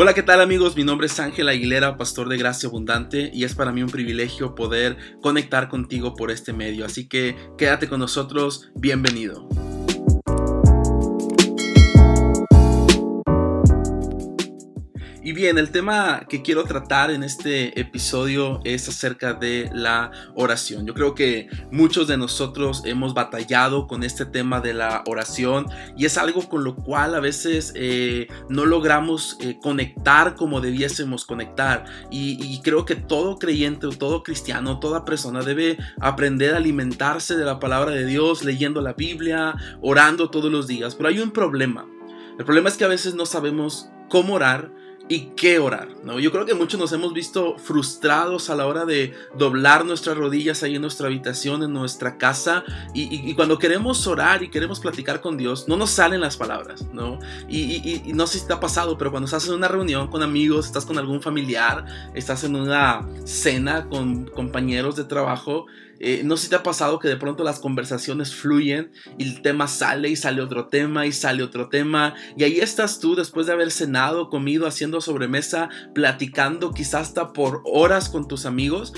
Hola, ¿qué tal amigos? Mi nombre es Ángel Aguilera, pastor de Gracia Abundante, y es para mí un privilegio poder conectar contigo por este medio. Así que quédate con nosotros, bienvenido. Bien, el tema que quiero tratar en este episodio es acerca de la oración. Yo creo que muchos de nosotros hemos batallado con este tema de la oración y es algo con lo cual a veces eh, no logramos eh, conectar como debiésemos conectar. Y, y creo que todo creyente o todo cristiano, toda persona debe aprender a alimentarse de la palabra de Dios, leyendo la Biblia, orando todos los días. Pero hay un problema. El problema es que a veces no sabemos cómo orar y qué orar, ¿no? Yo creo que muchos nos hemos visto frustrados a la hora de doblar nuestras rodillas ahí en nuestra habitación, en nuestra casa, y, cuando queremos orar y queremos platicar con Dios, no nos salen las palabras, ¿no? Y, y, no sé si te ha pasado, pero cuando estás en una reunión con amigos, estás con algún familiar, estás en una cena con compañeros de trabajo, eh, no sé si te ha pasado que de pronto las conversaciones fluyen y el tema sale y sale otro tema y sale otro tema y ahí estás tú después de haber cenado, comido, haciendo sobremesa, platicando quizás hasta por horas con tus amigos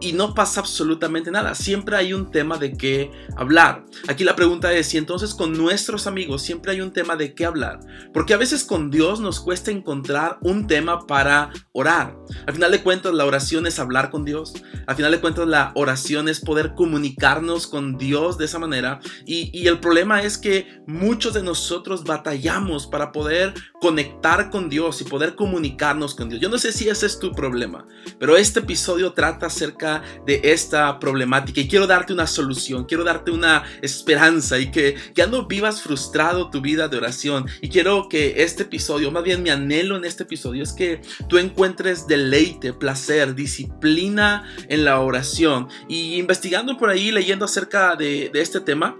y no pasa absolutamente nada. Siempre hay un tema de qué hablar. Aquí la pregunta es si entonces con nuestros amigos siempre hay un tema de qué hablar. Porque a veces con Dios nos cuesta encontrar un tema para orar. Al final de cuentas la oración es hablar con Dios. Al final de cuentas la oración es poder comunicarnos con Dios de esa manera. Y, y el problema es que muchos de nosotros batallamos para poder conectar con Dios y poder comunicarnos con Dios. Yo no sé si ese es tu problema, pero este episodio trata acerca de esta problemática y quiero darte una solución, quiero darte una esperanza y que ya no vivas frustrado tu vida de oración. Y quiero que este episodio, más bien mi anhelo en este episodio es que tú encuentres deleite, placer, disciplina en la oración. Y investigando por ahí, leyendo acerca de, de este tema,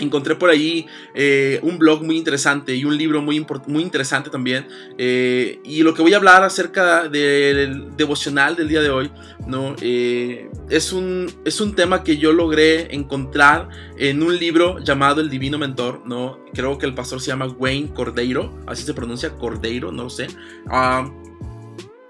Encontré por ahí eh, un blog muy interesante y un libro muy, muy interesante también. Eh, y lo que voy a hablar acerca del devocional del día de hoy, ¿no? Eh, es, un, es un tema que yo logré encontrar en un libro llamado El Divino Mentor, ¿no? Creo que el pastor se llama Wayne Cordeiro, así se pronuncia, Cordeiro, no sé. Ah,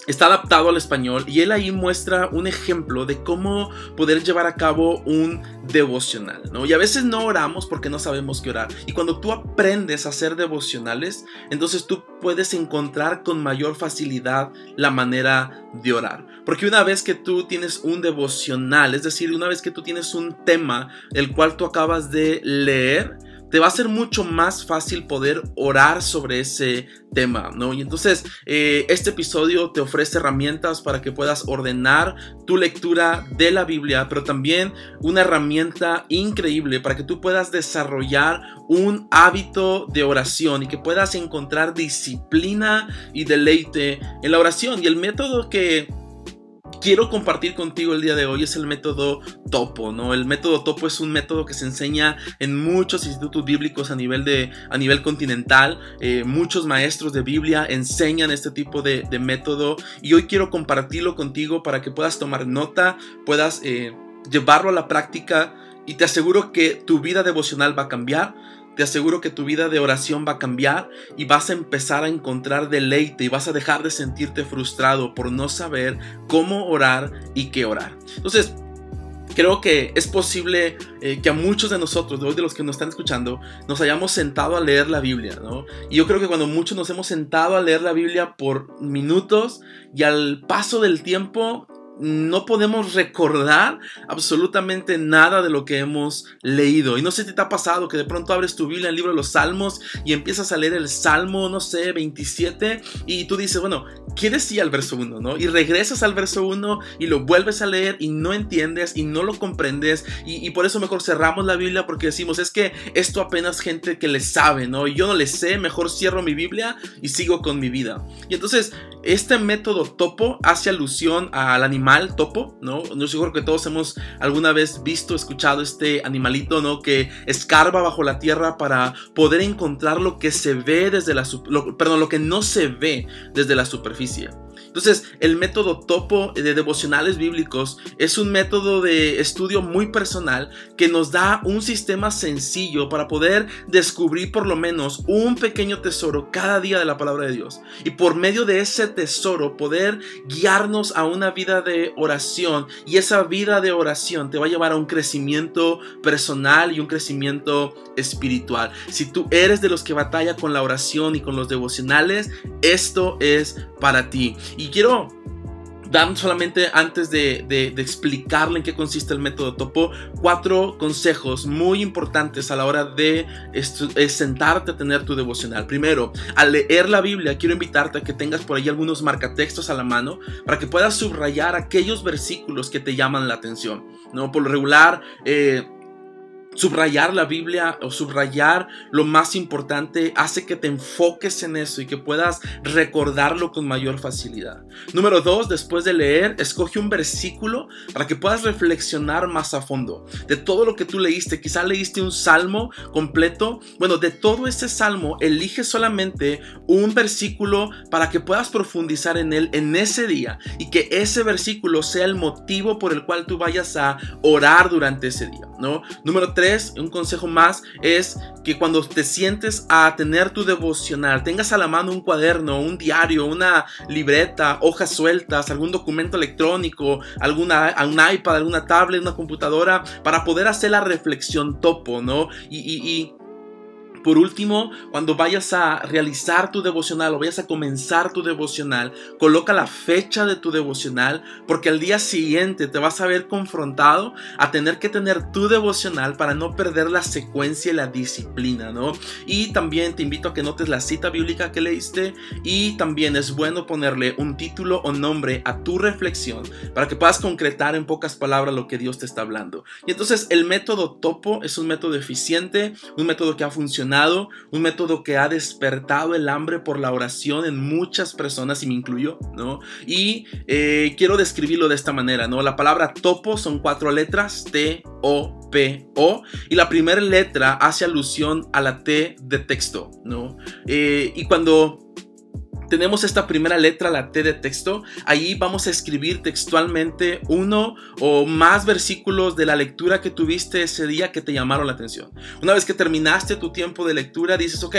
está adaptado al español y él ahí muestra un ejemplo de cómo poder llevar a cabo un devocional, ¿no? Y a veces no oramos porque no sabemos qué orar. Y cuando tú aprendes a hacer devocionales, entonces tú puedes encontrar con mayor facilidad la manera de orar. Porque una vez que tú tienes un devocional, es decir, una vez que tú tienes un tema el cual tú acabas de leer, te va a ser mucho más fácil poder orar sobre ese tema, ¿no? Y entonces eh, este episodio te ofrece herramientas para que puedas ordenar tu lectura de la Biblia, pero también una herramienta increíble para que tú puedas desarrollar un hábito de oración y que puedas encontrar disciplina y deleite en la oración. Y el método que quiero compartir contigo el día de hoy es el método Topo, ¿no? El método Topo es un método que se enseña en muchos institutos bíblicos a nivel, de, a nivel continental. Eh, muchos maestros de Biblia enseñan este tipo de, método y hoy quiero compartirlo contigo para que puedas tomar nota, puedas eh, llevarlo a la práctica y te aseguro que tu vida devocional va a cambiar te aseguro que tu vida de oración va a cambiar y vas a empezar a encontrar deleite y vas a dejar de sentirte frustrado por no saber cómo orar y qué orar. Entonces, creo que es posible eh, que a muchos de nosotros, de los que nos están escuchando, nos hayamos sentado a leer la Biblia, ¿no? Y yo creo que cuando muchos nos hemos sentado a leer la Biblia por minutos y al paso del tiempo no podemos recordar absolutamente nada de lo que hemos leído. Y no sé si te ha pasado que de pronto abres tu Biblia, el libro de los Salmos, y empiezas a leer el Salmo, no sé, 27, y tú dices, bueno, ¿qué decía el verso 1? ¿no? Y regresas al verso 1 y lo vuelves a leer y no entiendes y no lo comprendes. Y, por eso mejor cerramos la Biblia porque decimos, es que esto apenas gente que le sabe, ¿no? Y yo no le sé, mejor cierro mi Biblia y sigo con mi vida. Y entonces, este método topo hace alusión al animal animal topo, ¿no? No seguro que todos hemos alguna vez visto, escuchado este animalito, ¿no? Que escarba bajo la tierra para poder encontrar lo que se ve desde la, perdón, lo que no se ve desde la superficie. Entonces, el método topo de devocionales bíblicos es un método de estudio muy personal que nos da un sistema sencillo para poder descubrir por lo menos un pequeño tesoro cada día de la palabra de Dios. Y por medio de ese tesoro poder guiarnos a una vida de oración. Y esa vida de oración te va a llevar a un crecimiento personal y un crecimiento espiritual. Si tú eres de los que batalla con la oración y con los devocionales, esto es para ti. Y quiero dar solamente antes de, explicarle en qué consiste el método topo, cuatro consejos muy importantes a la hora de sentarte a tener tu devocional. Primero, al leer la Biblia, quiero invitarte a que tengas por ahí algunos marcatextos a la mano para que puedas subrayar aquellos versículos que te llaman la atención. ¿no? Por lo regular, eh, Subrayar la Biblia o subrayar lo más importante hace que te enfoques en eso y que puedas recordarlo con mayor facilidad. Número dos, después de leer, escoge un versículo para que puedas reflexionar más a fondo de todo lo que tú leíste. Quizá leíste un salmo completo. Bueno, de todo ese salmo, elige solamente un versículo para que puedas profundizar en él en ese día y que ese versículo sea el motivo por el cual tú vayas a orar durante ese día, ¿no? Número tres, un consejo más, es que cuando te sientes a tener tu devocional, tengas a la mano un cuaderno, un diario, una libreta, hojas sueltas, algún documento electrónico, alguna, un iPad, alguna tablet, una computadora, para poder hacer la reflexión topo, ¿no? y por último, cuando vayas a realizar tu devocional o vayas a comenzar tu devocional, coloca la fecha de tu devocional porque al día siguiente te vas a ver confrontado a tener que tener tu devocional para no perder la secuencia y la disciplina, ¿no? Y también te invito a que notes la cita bíblica que leíste y también es bueno ponerle un título o nombre a tu reflexión para que puedas concretar en pocas palabras lo que Dios te está hablando. Y entonces el método topo es un método eficiente, un método que ha funcionado un método que ha despertado el hambre por la oración en muchas personas, y me incluyo, ¿no? Y eh, quiero describirlo de esta manera, ¿no? La palabra topo son cuatro letras, T, O, P, O, y la primera letra hace alusión a la T de texto, ¿no? Eh, y cuando tenemos esta primera letra, la T de texto, ahí vamos a escribir textualmente uno o más versículos de la lectura que tuviste ese día que te llamaron la atención. Una vez que terminaste tu tiempo de lectura, dices, ok,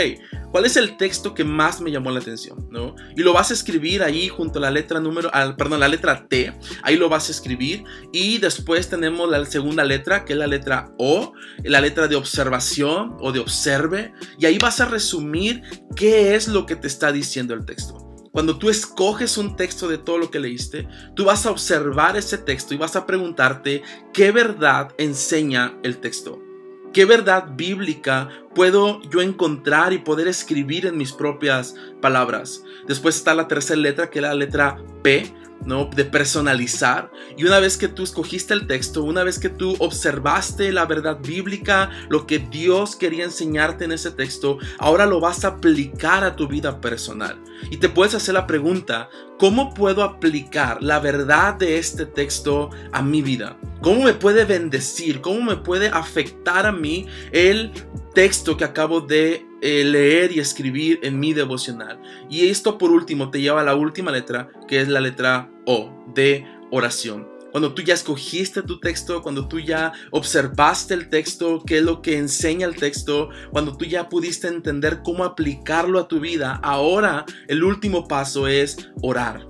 ¿cuál es el texto que más me llamó la atención? ¿No? Y lo vas a escribir ahí junto a la letra número, al, perdón, la letra T, ahí lo vas a escribir y después tenemos la segunda letra, que es la letra O, la letra de observación o de observe, y ahí vas a resumir qué es lo que te está diciendo el texto. Cuando tú escoges un texto de todo lo que leíste, tú vas a observar ese texto y vas a preguntarte qué verdad enseña el texto. ¿Qué verdad bíblica puedo yo encontrar y poder escribir en mis propias palabras? Después está la tercera letra, que es la letra P, ¿no? De personalizar. Y una vez que tú escogiste el texto, una vez que tú observaste la verdad bíblica, lo que Dios quería enseñarte en ese texto, ahora lo vas a aplicar a tu vida personal. Y te puedes hacer la pregunta, ¿cómo puedo aplicar la verdad de este texto a mi vida? ¿Cómo me puede bendecir? ¿Cómo me puede afectar a mí el texto que acabo de eh, leer y escribir en mi devocional. Y esto por último te lleva a la última letra, que es la letra O, de oración. Cuando tú ya escogiste tu texto, cuando tú ya observaste el texto, qué es lo que enseña el texto, cuando tú ya pudiste entender cómo aplicarlo a tu vida, ahora el último paso es orar.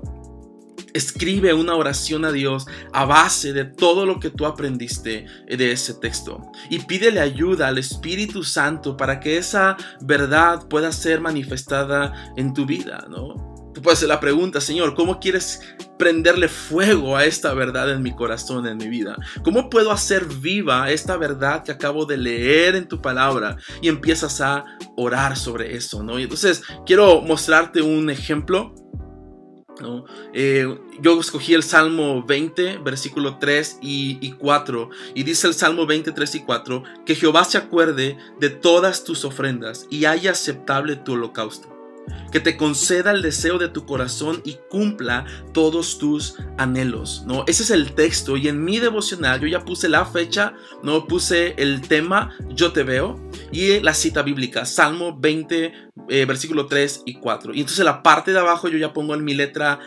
Escribe una oración a Dios a base de todo lo que tú aprendiste de ese texto. Y pídele ayuda al Espíritu Santo para que esa verdad pueda ser manifestada en tu vida, ¿no? Tú puedes hacer la pregunta, Señor, ¿cómo quieres prenderle fuego a esta verdad en mi corazón, en mi vida? ¿Cómo puedo hacer viva esta verdad que acabo de leer en tu palabra? Y empiezas a orar sobre eso, ¿no? Y entonces quiero mostrarte un ejemplo eh, yo escogí el Salmo 20, versículo 3 y, y, 4, y dice el Salmo 20, 3 y 4, que Jehová se acuerde de todas tus ofrendas y haya aceptable tu holocausto que te conceda el deseo de tu corazón y cumpla todos tus anhelos, ¿no? Ese es el texto y en mi devocional yo ya puse la fecha, no puse el tema, yo te veo y la cita bíblica, Salmo 20, eh, versículo 3 y 4. Y entonces la parte de abajo yo ya pongo en mi letra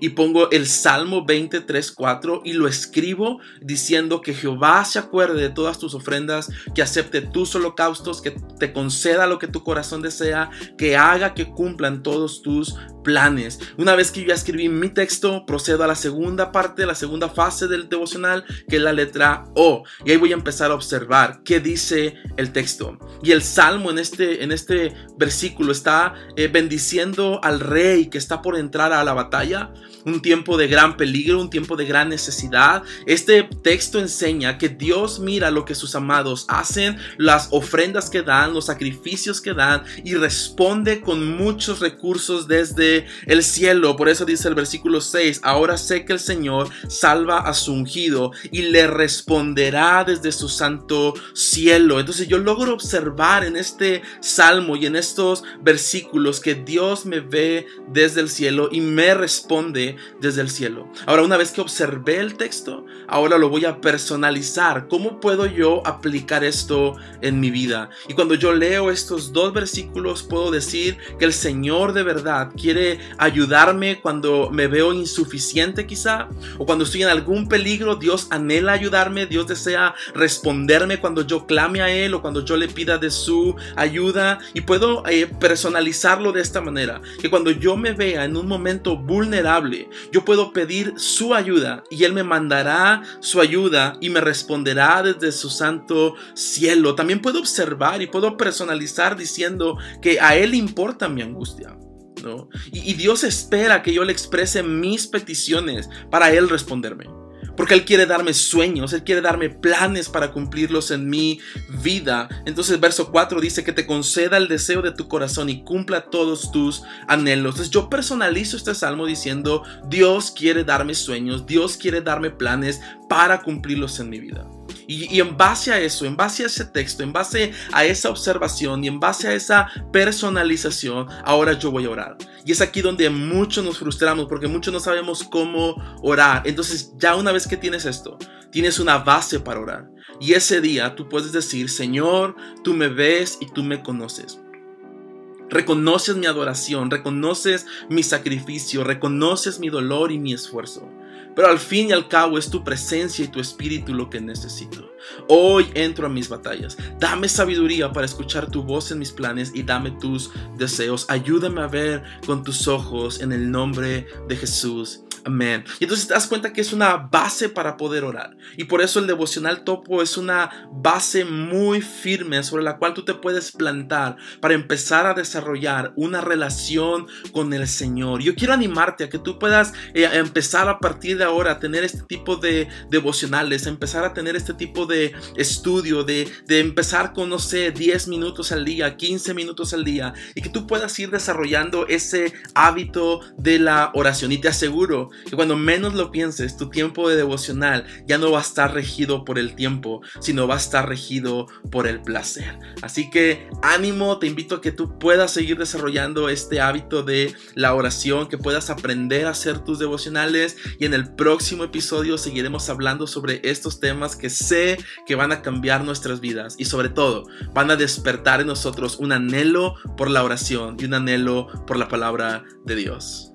Y pongo el Salmo 23, 4 y lo escribo diciendo que Jehová se acuerde de todas tus ofrendas, que acepte tus holocaustos, que te conceda lo que tu corazón desea, que haga que cumplan todos tus planes. Una vez que yo ya escribí mi texto, procedo a la segunda parte, la segunda fase del devocional, que es la letra O. Y ahí voy a empezar a observar qué dice el texto. Y el salmo en este, en este versículo está eh, bendiciendo al rey que está por entrar a la batalla un tiempo de gran peligro, un tiempo de gran necesidad. Este texto enseña que Dios mira lo que sus amados hacen, las ofrendas que dan, los sacrificios que dan y responde con muchos recursos desde el cielo. Por eso dice el versículo 6, ahora sé que el Señor salva a su ungido y le responderá desde su santo cielo. Entonces yo logro observar en este salmo y en estos versículos que Dios me ve desde el cielo y me responde desde el cielo. Ahora, una vez que observé el texto, ahora lo voy a personalizar. ¿Cómo puedo yo aplicar esto en mi vida? Y cuando yo leo estos dos versículos, puedo decir que el Señor de verdad quiere ayudarme cuando me veo insuficiente quizá, o cuando estoy en algún peligro, Dios anhela ayudarme, Dios desea responderme cuando yo clame a Él o cuando yo le pida de su ayuda. Y puedo eh, personalizarlo de esta manera, que cuando yo me vea en un momento vulnerable, yo puedo pedir su ayuda y Él me mandará su ayuda y me responderá desde su santo cielo. También puedo observar y puedo personalizar diciendo que a Él importa mi angustia. Y Dios espera que yo le exprese mis peticiones para Él responderme. Porque Él quiere darme sueños, Él quiere darme planes para cumplirlos en mi vida. Entonces verso 4 dice que te conceda el deseo de tu corazón y cumpla todos tus anhelos. Entonces yo personalizo este salmo diciendo, Dios quiere darme sueños, Dios quiere darme planes para cumplirlos en mi vida. Y, en base a eso, en base a ese texto, en base a esa observación y en base a esa personalización, ahora yo voy a orar. Y es aquí donde muchos nos frustramos porque muchos no sabemos cómo orar. Entonces ya una vez que tienes esto, tienes una base para orar. Y ese día tú puedes decir, Señor, tú me ves y tú me conoces. Reconoces mi adoración, reconoces mi sacrificio, reconoces mi dolor y mi esfuerzo. Pero al fin y al cabo es tu presencia y tu espíritu lo que necesito. Hoy entro a mis batallas. Dame sabiduría para escuchar tu voz en mis planes y dame tus deseos. Ayúdame a ver con tus ojos en el nombre de Jesús. Amén. Y entonces te das cuenta que es una base para poder orar. Y por eso el devocional topo es una base muy firme sobre la cual tú te puedes plantar para empezar a desarrollar una relación con el Señor. Yo quiero animarte a que tú puedas eh, empezar a partir de ahora a tener este tipo de devocionales, empezar a tener este tipo de estudio, de, de empezar con, no sé, 10 minutos al día, 15 minutos al día, y que tú puedas ir desarrollando ese hábito de la oración. Y te aseguro que cuando menos lo pienses, tu tiempo de devocional ya no va a estar regido por el tiempo, sino va a estar regido por el placer. Así que ánimo, te invito a que tú puedas seguir desarrollando este hábito de la oración, que puedas aprender a hacer tus devocionales y en el próximo episodio seguiremos hablando sobre estos temas que sé que van a cambiar nuestras vidas y sobre todo van a despertar en nosotros un anhelo por la oración y un anhelo por la palabra de Dios.